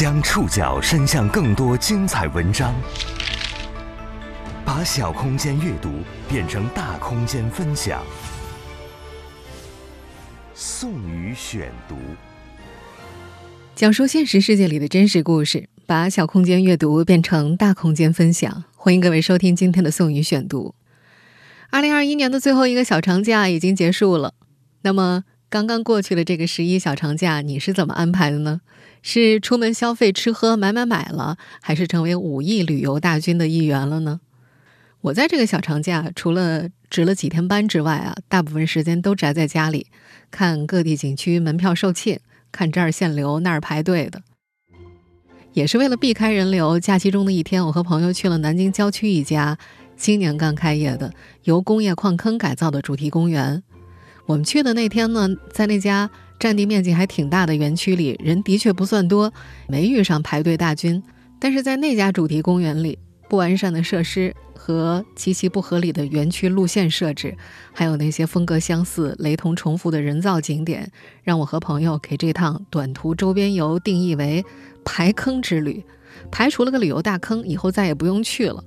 将触角伸向更多精彩文章，把小空间阅读变成大空间分享。宋宇选读，讲述现实世界里的真实故事，把小空间阅读变成大空间分享。欢迎各位收听今天的宋宇选读。二零二一年的最后一个小长假已经结束了，那么刚刚过去的这个十一小长假，你是怎么安排的呢？是出门消费、吃喝、买买买了，还是成为五亿旅游大军的一员了呢？我在这个小长假，除了值了几天班之外啊，大部分时间都宅在家里，看各地景区门票售罄，看这儿限流那儿排队的。也是为了避开人流，假期中的一天，我和朋友去了南京郊区一家今年刚开业的由工业矿坑改造的主题公园。我们去的那天呢，在那家。占地面积还挺大的园区里，人的确不算多，没遇上排队大军。但是在那家主题公园里，不完善的设施和极其不合理的园区路线设置，还有那些风格相似、雷同重复的人造景点，让我和朋友给这趟短途周边游定义为“排坑之旅”，排除了个旅游大坑，以后再也不用去了。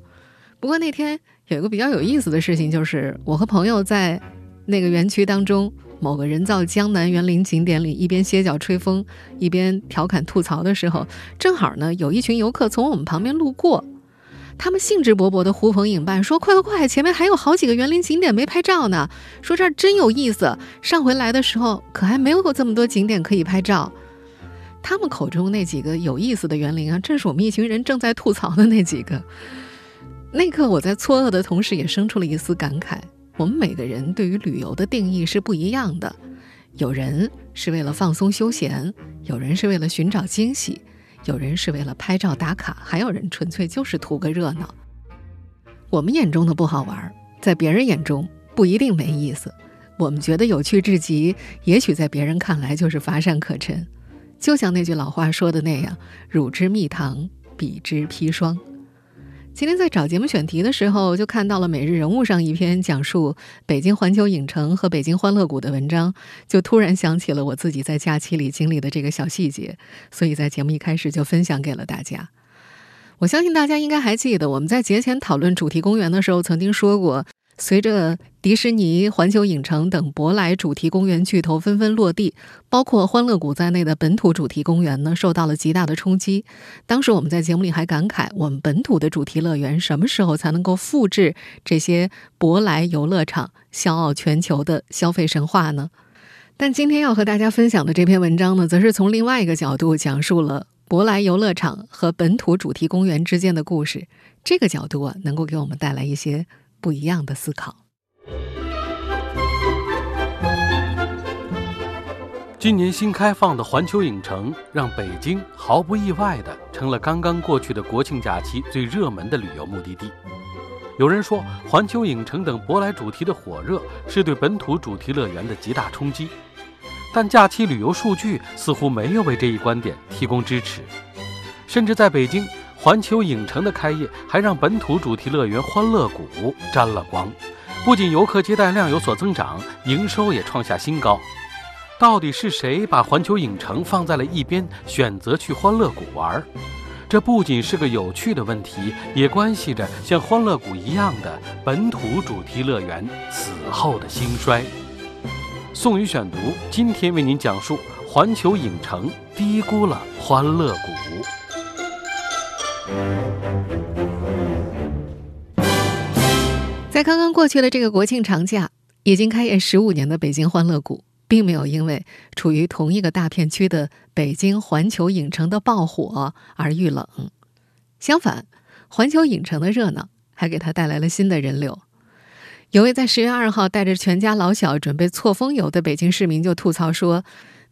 不过那天有一个比较有意思的事情，就是我和朋友在 那个园区当中。某个人造江南园林景点里，一边歇脚吹风，一边调侃吐槽的时候，正好呢，有一群游客从我们旁边路过，他们兴致勃勃地呼朋引伴，说：“快快快，前面还有好几个园林景点没拍照呢，说这儿真有意思。上回来的时候可还没有过这么多景点可以拍照。”他们口中那几个有意思的园林啊，正是我们一群人正在吐槽的那几个。那刻，我在错愕的同时，也生出了一丝感慨。我们每个人对于旅游的定义是不一样的，有人是为了放松休闲，有人是为了寻找惊喜，有人是为了拍照打卡，还有人纯粹就是图个热闹。我们眼中的不好玩，在别人眼中不一定没意思。我们觉得有趣至极，也许在别人看来就是乏善可陈。就像那句老话说的那样：“汝之蜜糖，彼之砒霜。”今天在找节目选题的时候，就看到了《每日人物》上一篇讲述北京环球影城和北京欢乐谷的文章，就突然想起了我自己在假期里经历的这个小细节，所以在节目一开始就分享给了大家。我相信大家应该还记得，我们在节前讨论主题公园的时候，曾经说过。随着迪士尼、环球影城等舶来主题公园巨头纷纷落地，包括欢乐谷在内的本土主题公园呢，受到了极大的冲击。当时我们在节目里还感慨：我们本土的主题乐园什么时候才能够复制这些舶来游乐场笑傲全球的消费神话呢？但今天要和大家分享的这篇文章呢，则是从另外一个角度讲述了博来游乐场和本土主题公园之间的故事。这个角度啊，能够给我们带来一些。不一样的思考。今年新开放的环球影城，让北京毫不意外的成了刚刚过去的国庆假期最热门的旅游目的地。有人说，环球影城等舶来主题的火热是对本土主题乐园的极大冲击，但假期旅游数据似乎没有为这一观点提供支持，甚至在北京。环球影城的开业还让本土主题乐园欢乐谷沾了光，不仅游客接待量有所增长，营收也创下新高。到底是谁把环球影城放在了一边，选择去欢乐谷玩？这不仅是个有趣的问题，也关系着像欢乐谷一样的本土主题乐园此后的兴衰。宋宇选读今天为您讲述：环球影城低估了欢乐谷。在刚刚过去的这个国庆长假，已经开业十五年的北京欢乐谷，并没有因为处于同一个大片区的北京环球影城的爆火而遇冷。相反，环球影城的热闹还给他带来了新的人流。有位在十月二号带着全家老小准备错峰游的北京市民就吐槽说，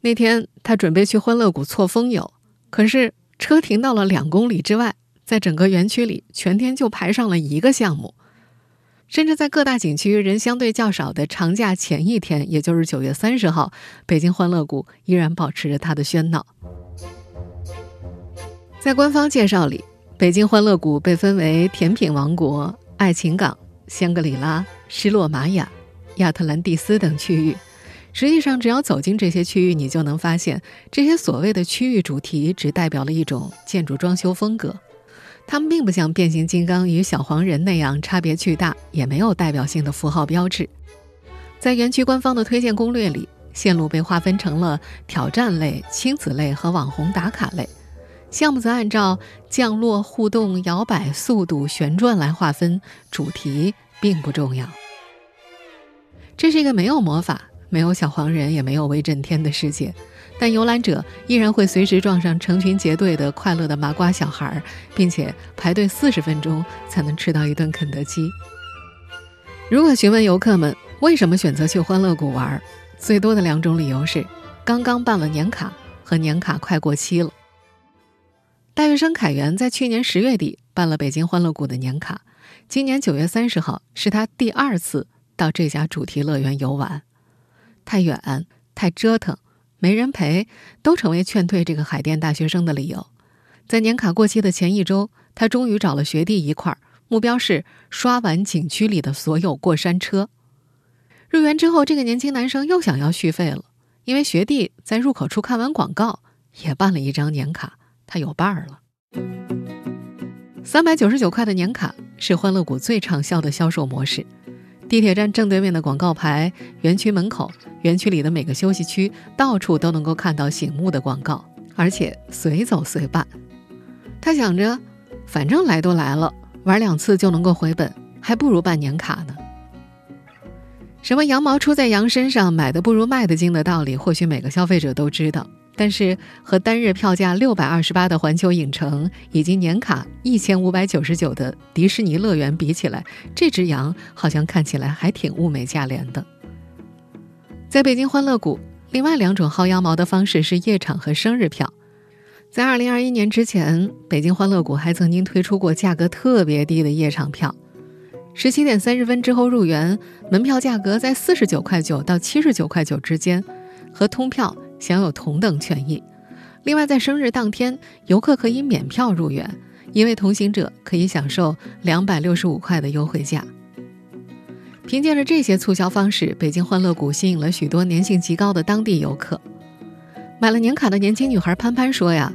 那天他准备去欢乐谷错峰游，可是车停到了两公里之外。在整个园区里，全天就排上了一个项目，甚至在各大景区人相对较少的长假前一天，也就是九月三十号，北京欢乐谷依然保持着它的喧闹。在官方介绍里，北京欢乐谷被分为甜品王国、爱情港、香格里拉、失落玛雅、亚特兰蒂斯等区域，实际上，只要走进这些区域，你就能发现，这些所谓的区域主题只代表了一种建筑装修风格，它们并不像变形金刚与小黄人那样差别巨大，也没有代表性的符号标志。在园区官方的推荐攻略里，线路被划分成了挑战类、亲子类和网红打卡类，项目则按照降落、互动、摇摆、速度、旋转来划分，主题并不重要。这是一个没有魔法。没有小黄人，也没有威震天的世界，但游览者依然会随时撞上成群结队的快乐的麻瓜小孩，并且排队四十分钟才能吃到一顿肯德基。如果询问游客们为什么选择去欢乐谷玩，最多的两种理由是：刚刚办了年卡和年卡快过期了。大学生凯源在去年十月底办了北京欢乐谷的年卡，今年九月三十号是他第二次到这家主题乐园游玩。太远、太折腾、没人陪，都成为劝退这个海淀大学生的理由。在年卡过期的前一周，他终于找了学弟一块儿，目标是刷完景区里的所有过山车。入园之后，这个年轻男生又想要续费了，因为学弟在入口处看完广告，也办了一张年卡，他有伴儿了。三百九十九块的年卡是欢乐谷最畅销的销售模式。地铁站正对面的广告牌，园区门口，园区里的每个休息区，到处都能够看到醒目的广告，而且随走随办。他想着，反正来都来了，玩两次就能够回本，还不如办年卡呢。什么羊毛出在羊身上，买的不如卖的精的道理，或许每个消费者都知道。但是和单日票价六百二十八的环球影城以及年卡一千五百九十九的迪士尼乐园比起来，这只羊好像看起来还挺物美价廉的。在北京欢乐谷，另外两种薅羊毛的方式是夜场和生日票。在二零二一年之前，北京欢乐谷还曾经推出过价格特别低的夜场票，十七点三十分之后入园，门票价格在四十九块九到七十九块九之间，和通票。享有同等权益。另外，在生日当天，游客可以免票入园，一位同行者可以享受两百六十五块的优惠价。凭借着这些促销方式，北京欢乐谷吸引了许多年性极高的当地游客。买了年卡的年轻女孩潘潘说：“呀，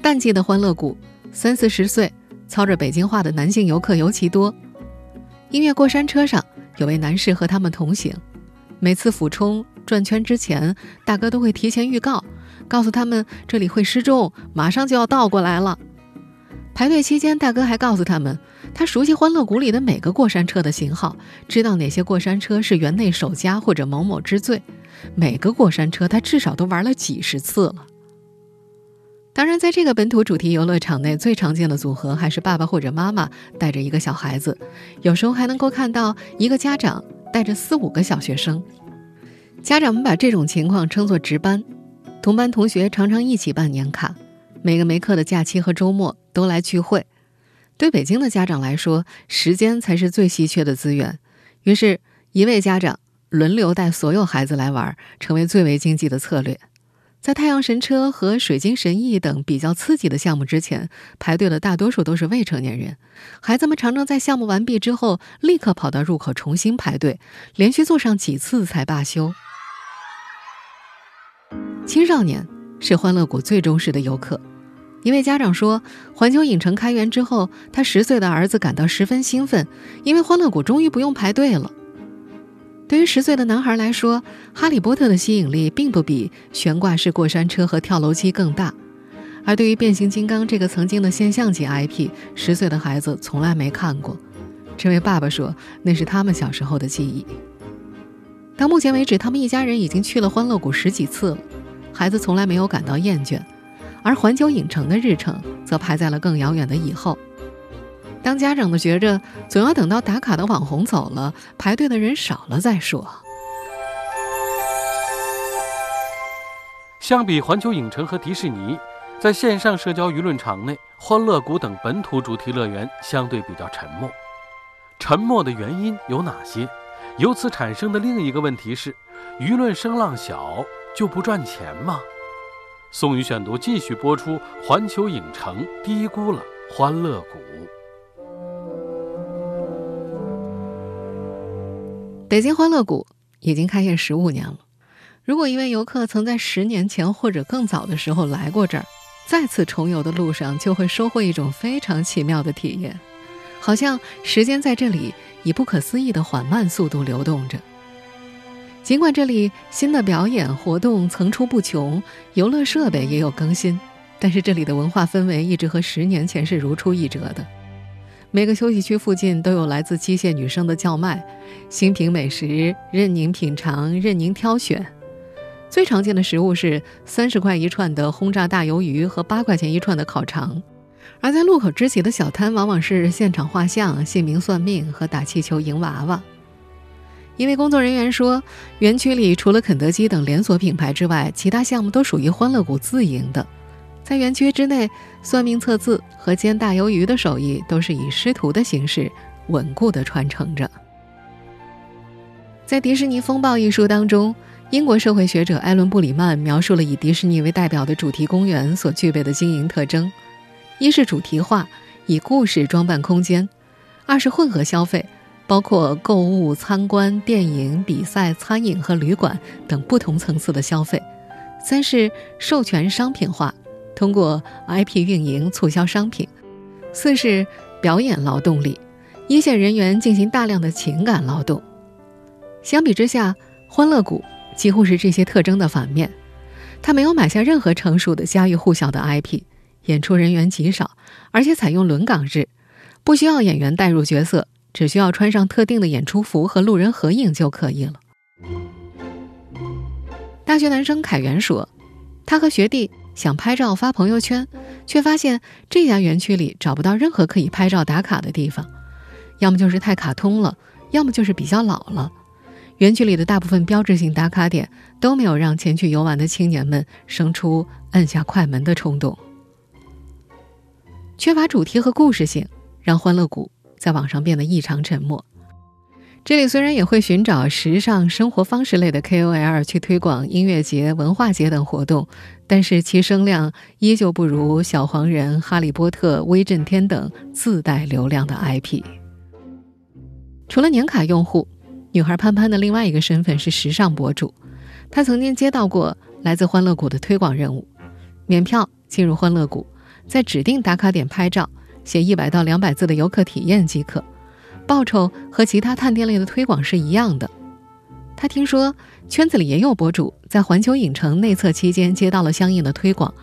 淡季的欢乐谷，三四十岁、操着北京话的男性游客尤其多。音乐过山车上有位男士和他们同行，每次俯冲。”转圈之前，大哥都会提前预告，告诉他们这里会失重，马上就要倒过来了。排队期间，大哥还告诉他们，他熟悉欢乐谷里的每个过山车的型号，知道哪些过山车是园内首家或者某某之最。每个过山车他至少都玩了几十次了。当然，在这个本土主题游乐场内，最常见的组合还是爸爸或者妈妈带着一个小孩子，有时候还能够看到一个家长带着四五个小学生。家长们把这种情况称作值班，同班同学常常一起办年卡，每个没课的假期和周末都来聚会。对北京的家长来说，时间才是最稀缺的资源，于是，一位家长轮流带所有孩子来玩，成为最为经济的策略。在太阳神车和水晶神翼等比较刺激的项目之前，排队的大多数都是未成年人，孩子们常常在项目完毕之后立刻跑到入口重新排队，连续做上几次才罢休。青少年是欢乐谷最忠实的游客。一位家长说：“环球影城开园之后，他十岁的儿子感到十分兴奋，因为欢乐谷终于不用排队了。”对于十岁的男孩来说，《哈利波特》的吸引力并不比悬挂式过山车和跳楼机更大。而对于变形金刚这个曾经的现象级 IP，十岁的孩子从来没看过。这位爸爸说：“那是他们小时候的记忆。”到目前为止，他们一家人已经去了欢乐谷十几次了。孩子从来没有感到厌倦，而环球影城的日程则排在了更遥远的以后。当家长们觉着总要等到打卡的网红走了，排队的人少了再说。相比环球影城和迪士尼，在线上社交舆论场内，欢乐谷等本土主题乐园相对比较沉默。沉默的原因有哪些？由此产生的另一个问题是，舆论声浪小。就不赚钱吗？宋宇选读继续播出。环球影城低估了欢乐谷。北京欢乐谷已经开业十五年了，如果一位游客曾在十年前或者更早的时候来过这儿，再次重游的路上就会收获一种非常奇妙的体验，好像时间在这里以不可思议的缓慢速度流动着。尽管这里新的表演活动层出不穷，游乐设备也有更新，但是这里的文化氛围一直和十年前是如出一辙的。每个休息区附近都有来自机械女声的叫卖，新品美食任您品尝，任您挑选。最常见的食物是三十块一串的轰炸大鱿鱼和八块钱一串的烤肠，而在路口支起的小摊往往是现场画像、姓名算命和打气球赢娃娃。一位工作人员说，园区里除了肯德基等连锁品牌之外，其他项目都属于欢乐谷自营的。在园区之内，算命测字和煎大鱿鱼的手艺都是以师徒的形式稳固地传承着。在《迪士尼风暴》一书当中。英国社会学者艾伦·布里曼描述了以迪士尼为代表的主题公园所具备的经营特征：一是主题化，以故事装扮空间；二是混合消费，包括购物、参观、电影、比赛、餐饮和旅馆等不同层次的消费；三是授权商品化，通过 IP 运营促销商品；四是表演劳动力，一线人员进行大量的情感劳动。相比之下，欢乐谷。几乎是这些特征的反面，他没有买下任何成熟的家喻户晓的 IP，演出人员极少，而且采用轮岗制，不需要演员带入角色，只需要穿上特定的演出服和路人合影就可以了。大学男生凯源说，他和学弟想拍照发朋友圈，却发现这家园区里找不到任何可以拍照打卡的地方，要么就是太卡通了，要么就是比较老了。园区里的大部分标志性打卡点都没有让前去游玩的青年们生出按下快门的冲动。缺乏主题和故事性，让欢乐谷在网上变得异常沉默。这里虽然也会寻找时尚生活方式类的 KOL 去推广音乐节、文化节等活动，但是其声量依旧不如小黄人、哈利波特、威震天等自带流量的 IP。除了年卡用户。女孩潘潘的另外一个身份是时尚博主，她曾经接到过来自欢乐谷的推广任务：免票进入欢乐谷，在指定打卡点拍照，写一百到两百字的游客体验即可，报酬和其他探店类的推广是一样的。他听说圈子里也有博主在环球影城内测期间接到了相应的推广，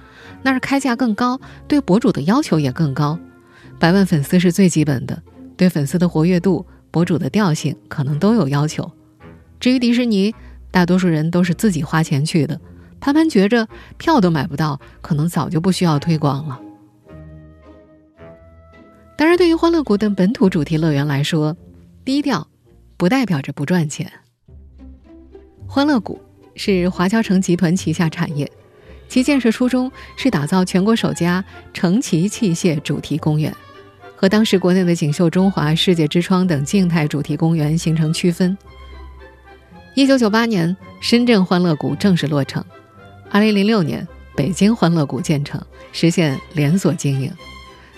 那儿开价更高，对博主的要求也更高，百万粉丝是最基本的，对粉丝的活跃度。博主的调性可能都有要求。至于迪士尼，大多数人都是自己花钱去的。潘潘觉着票都买不到，可能早就不需要推广了。当然，对于欢乐谷等本土主题乐园来说，低调不代表着不赚钱。欢乐谷是华侨城集团旗下产业，其建设初衷是打造全国首家城旗器械主题公园。和当时国内的锦绣中华、世界之窗等静态主题公园形成区分。一九九八年，深圳欢乐谷正式落成；二零零六年，北京欢乐谷建成，实现连锁经营。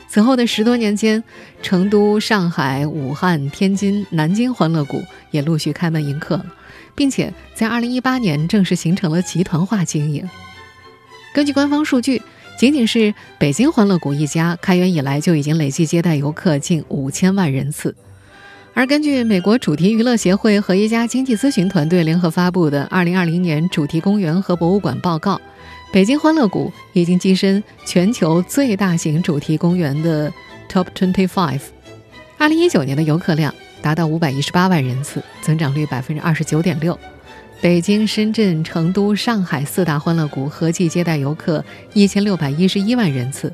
此后的十多年间，成都、上海、武汉、天津、南京欢乐谷也陆续开门迎客，并且在二零一八年正式形成了集团化经营。根据官方数据。仅仅是北京欢乐谷一家，开园以来就已经累计接待游客近五千万人次。而根据美国主题娱乐协会和一家经济咨询团队联合发布的《二零二零年主题公园和博物馆报告》，北京欢乐谷已经跻身全球最大型主题公园的 Top Twenty Five。二零一九年的游客量达到五百一十八万人次，增长率百分之二十九点六。北京、深圳、成都、上海四大欢乐谷合计接待游客一千六百一十一万人次。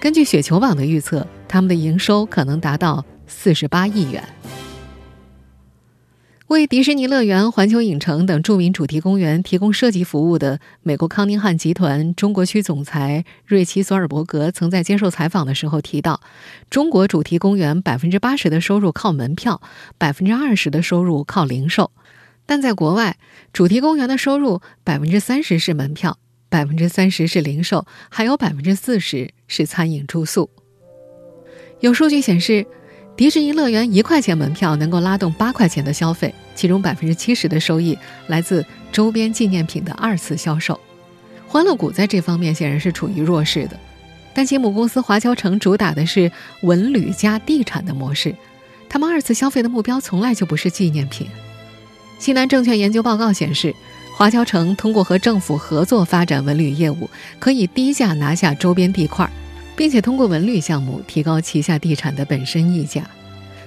根据雪球网的预测，他们的营收可能达到四十八亿元。为迪士尼乐园、环球影城等著名主题公园提供设计服务的美国康宁汉集团中国区总裁瑞奇·索尔伯格曾在接受采访的时候提到，中国主题公园百分之八十的收入靠门票，百分之二十的收入靠零售。但在国外，主题公园的收入百分之三十是门票，百分之三十是零售，还有百分之四十是餐饮住宿。有数据显示，迪士尼乐园一块钱门票能够拉动八块钱的消费，其中百分之七十的收益来自周。边纪念品的二次销售。欢乐谷在这方面显然是处于弱势的，但其母公司华侨城主打的是文旅加地产的模式，他们二次消费的目标从来就不是纪念品。西南证券研究报告显示，华侨城通过和政府合作发展文旅业务，可以低价拿下周边地块，并且通过文旅项目提高旗下地产的本身溢价。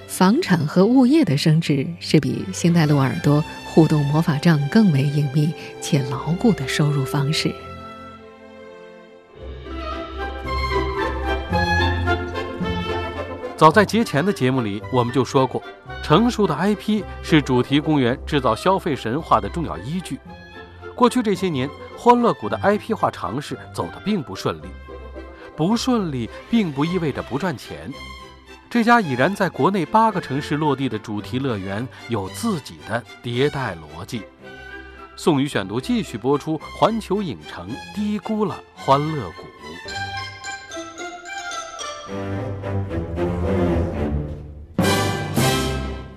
房产和物业的升值是比星黛露耳朵互动魔法杖更为隐秘且牢固的收入方式。早在节前的节目里，我们就说过，成熟的 IP 是主题公园制造消费神话的重要依据。过去这些年，欢乐谷的 IP 化尝试走得并不顺利，不顺利并不意味着不赚钱。这家已然在国内八个城市落地的主题乐园有自己的迭代逻辑。宋宇选读继续播出：环球影城低估了欢乐谷。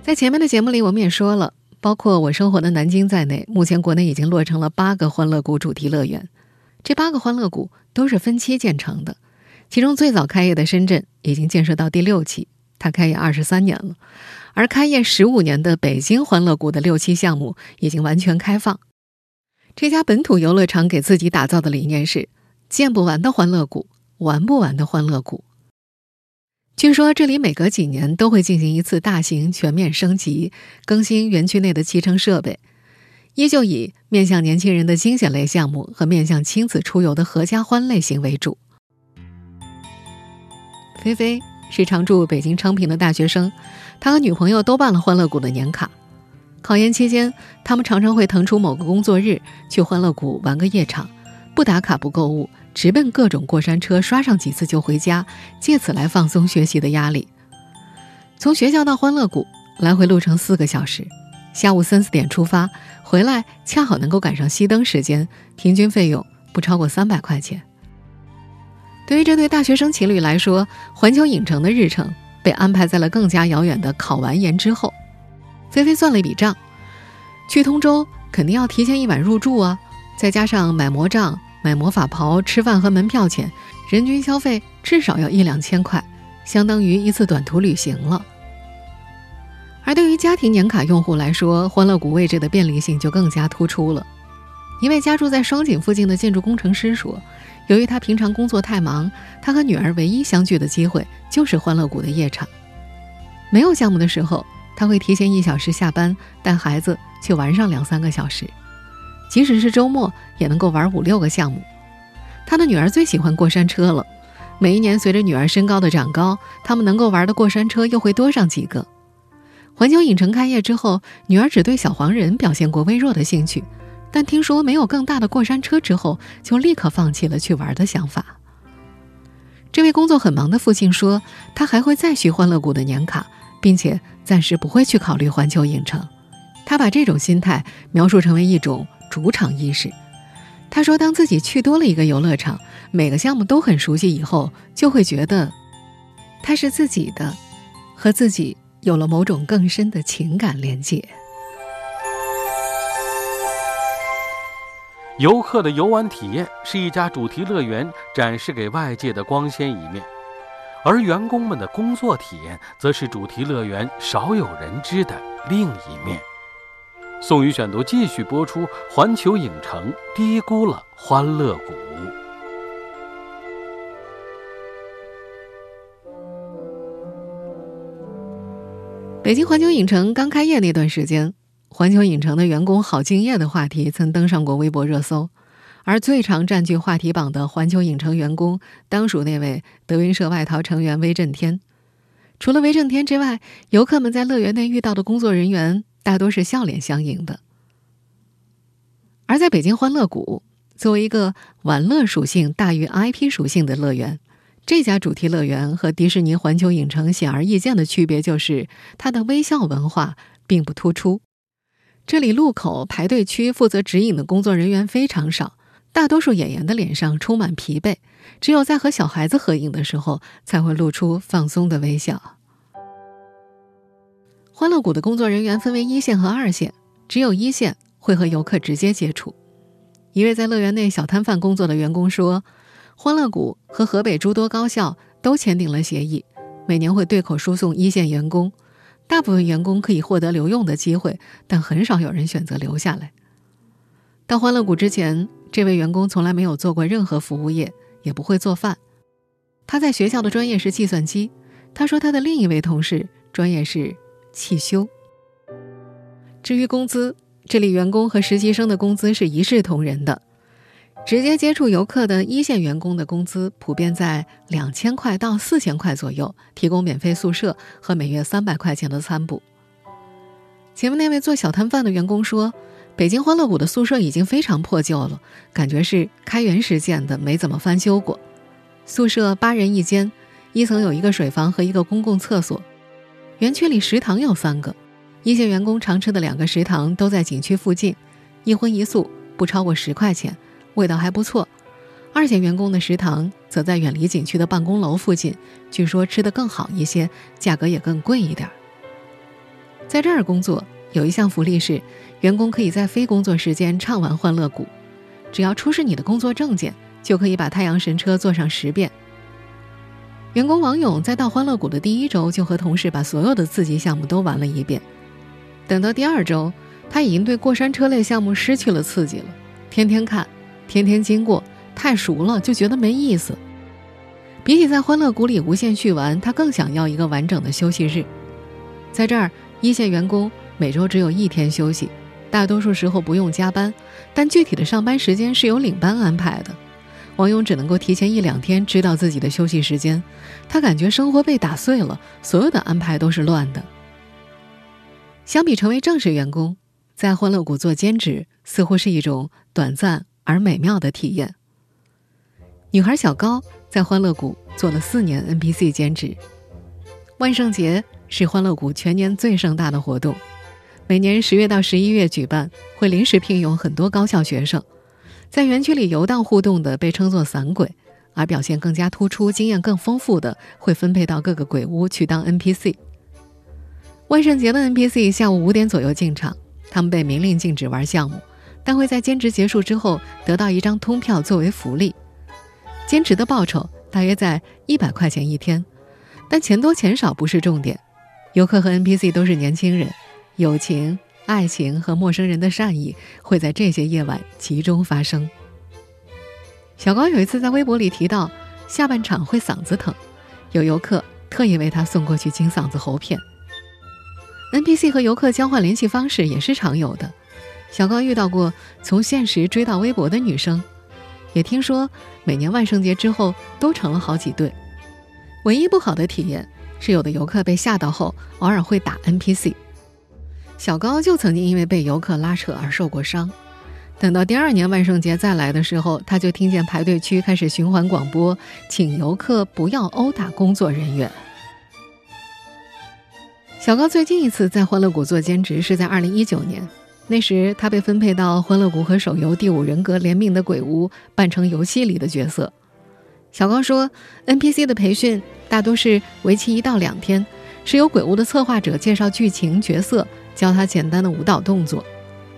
在前面的节目里，我们也说了，包括我生活的南京在内，目前国内已经落成了八个欢乐谷主题乐园。这八个欢乐谷都是分期建成的，其中最早开业的深圳已经建设到第六期，它开业二十三年了；而开业十五年的北京欢乐谷的六期项目已经完全开放。这家本土游乐场给自己打造的理念是：建不完的欢乐谷，玩不完的欢乐谷。据说这里每隔几年都会进行一次大型全面升级，更新园区内的骑乘设备，依旧以面向年轻人的惊险类项目和面向亲子出游的合家欢类型为主。菲菲是常驻北京昌平的大学生，他和女朋友都办了欢乐谷的年卡。考研期间，他们常常会腾出某个工作日去欢乐谷玩个夜场，不打卡不购物。直奔各种过山车，刷上几次就回家，借此来放松学习的压力。从学校到欢乐谷来回路程四个小时，下午三四点出发，回来恰好能够赶上熄灯时间，平均费用不超过三百块钱。对于这对大学生情侣来说，环球影城的日程被安排在了更加遥远的考完研之后。菲菲算了一笔账，去通州肯定要提前一晚入住啊，再加上买魔杖。买魔法袍、吃饭和门票钱，人均消费至少要一两千块，相当于一次短途旅行了。而对于家庭年卡用户来说，欢乐谷位置的便利性就更加突出了。一位家住在双井附近的建筑工程师说：“由于他平常工作太忙，他和女儿唯一相聚的机会就是欢乐谷的夜场。没有项目的时候，他会提前一小时下班，带孩子去玩上两三个小时。”即使是周末，也能够玩五六个项目。他的女儿最喜欢过山车了，每一年随着女儿身高的长高，他们能够玩的过山车又会多上几个。环球影城开业之后，女儿只对小黄人表现过微弱的兴趣，但听说没有更大的过山车之后，就立刻放弃了去玩的想法。这位工作很忙的父亲说，他还会再续欢乐谷的年卡，并且暂时不会去考虑环球影城。他把这种心态描述成为一种。主场意识，他说：“当自己去多了一个游乐场，每个项目都很熟悉以后，就会觉得它是自己的，和自己有了某种更深的情感连接。”游客的游玩体验是一家主题乐园展示给外界的光鲜一面，而员工们的工作体验则是主题乐园少有人知的另一面。宋宇选读继续播出：环球影城低估了欢乐谷。北京环球影城刚开业那段时间，环球影城的员工好敬业的话题曾登上过微博热搜，而最常占据话题榜的环球影城员工，当属那位德云社外逃成员威震天。除了威震天之外，游客们在乐园内遇到的工作人员。大多是笑脸相迎的，而在北京欢乐谷，作为一个玩乐属性大于 IP 属性的乐园，这家主题乐园和迪士尼环球影城显而易见的区别就是，它的微笑文化并不突出。这里路口排队区负责指引的工作人员非常少，大多数演员的脸上充满疲惫，只有在和小孩子合影的时候，才会露出放松的微笑。欢乐谷的工作人员分为一线和二线，只有一线会和游客直接接触。一位在乐园内小摊贩工作的员工说：“欢乐谷和河北诸多高校都签订了协议，每年会对口输送一线员工。大部分员工可以获得留用的机会，但很少有人选择留下来。到欢乐谷之前，这位员工从来没有做过任何服务业，也不会做饭。他在学校的专业是计算机。他说他的另一位同事专业是汽修。至于工资，这里员工和实习生的工资是一视同仁的。直接接触游客的一线员工的工资普遍在两千块到四千块左右，提供免费宿舍和每月三百块钱的餐补。前面那位做小摊贩的员工说，北京欢乐谷的宿舍已经非常破旧了，感觉是开元时建的，没怎么翻修过。宿舍八人一间，一层有一个水房和一个公共厕所。园区里食堂有三个。一线员工常吃的两个食堂都在景区附近，一荤一素，不超过十块钱，味道还不错。二线员工的食堂则在远离景区的办公楼附近，据说吃得更好一些，价格也更贵一点。在这儿工作有一项福利是，员工可以在非工作时间畅玩欢乐谷，只要出示你的工作证件，就可以把太阳神车坐上十遍。员工王勇在到欢乐谷的第一周就和同事把所有的刺激项目都玩了一遍。等到第二周，他已经对过山车类项目失去了刺激了。天天看，天天经过，太熟了，就觉得没意思。比起在欢乐谷里无限续玩，他更想要一个完整的休息日。在这儿，一线员工每周只有一天休息，大多数时候不用加班，但具体的上班时间是由领班安排的。王勇只能够提前一两天知道自己的休息时间，他感觉生活被打碎了，所有的安排都是乱的。相比成为正式员工，在欢乐谷做兼职似乎是一种短暂而美妙的体验。女孩小高在欢乐谷做了四年 NPC 兼职。万圣节是欢乐谷全年最盛大的活动，每年十月到十一月举办，会临时聘用很多高校学生，在园区里游荡互动的被称作散鬼，而表现更加突出、经验更丰富的会分配到各个鬼屋去当 NPC。万圣节的 NPC 下午五点左右进场，他们被明令禁止玩项目，但会在兼职结束之后得到一张通票作为福利。兼职的报酬大约在一百块钱一天，但钱多钱少不是重点。游客和 NPC 都是年轻人，友情、爱情和陌生人的善意会在这些夜晚集中发生。小高有一次在微博里提到，下半场会嗓子疼，有游客特意为他送过去清嗓子喉片。NPC 和游客交换联系方式也是常有的。小高遇到过从现实追到微博的女生，也听说每年万圣节之后都成了好几对。唯一不好的体验是，有的游客被吓到后偶尔会打 NPC。小高就曾经因为被游客拉扯而受过伤。等到第二年万圣节再来的时候，他就听见排队区开始循环广播，请游客不要殴打工作人员。小高最近一次在欢乐谷做兼职是在二零一九年，那时他被分配到欢乐谷和手游《第五人格》联名的鬼屋，扮成游戏里的角色。小高说，NPC 的培训大多是为期一到两天，是由鬼屋的策划者介绍剧情、角色，教他简单的舞蹈动作。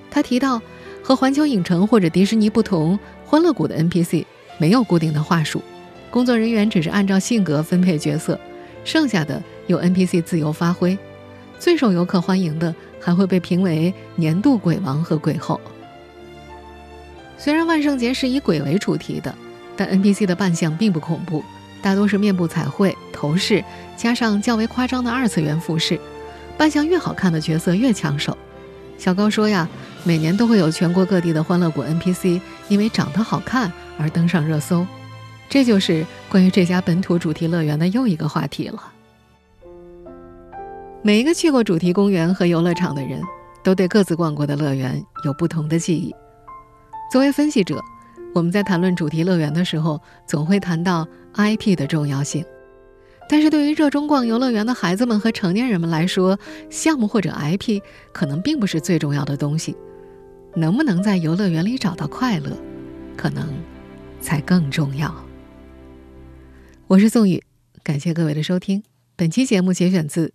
他提到，和环球影城或者迪士尼不同，欢乐谷的 NPC 没有固定的话术，工作人员只是按照性格分配角色，剩下的由 NPC 自由发挥。最受游客欢迎的还会被评为年度鬼王和鬼后。虽然万圣节是以鬼为主题的，但 NPC 的扮相并不恐怖，大多是面部彩绘、头饰，加上较为夸张的二次元服饰。扮相越好看的角色越抢手。小高说呀，每年都会有全国各地的欢乐谷 NPC 因为长得好看而登上热搜。这就是关于这家本土主题乐园的又一个话题了。每一个去过主题公园和游乐场的人，都对各自逛过的乐园有不同的记忆。作为分析者，我们在谈论主题乐园的时候，总会谈到 IP 的重要性。但是对于热衷逛游乐园的孩子们和成年人们来说，项目或者 IP 可能并不是最重要的东西。能不能在游乐园里找到快乐，可能才更重要。我是宋宇，感谢各位的收听。本期节目节选自。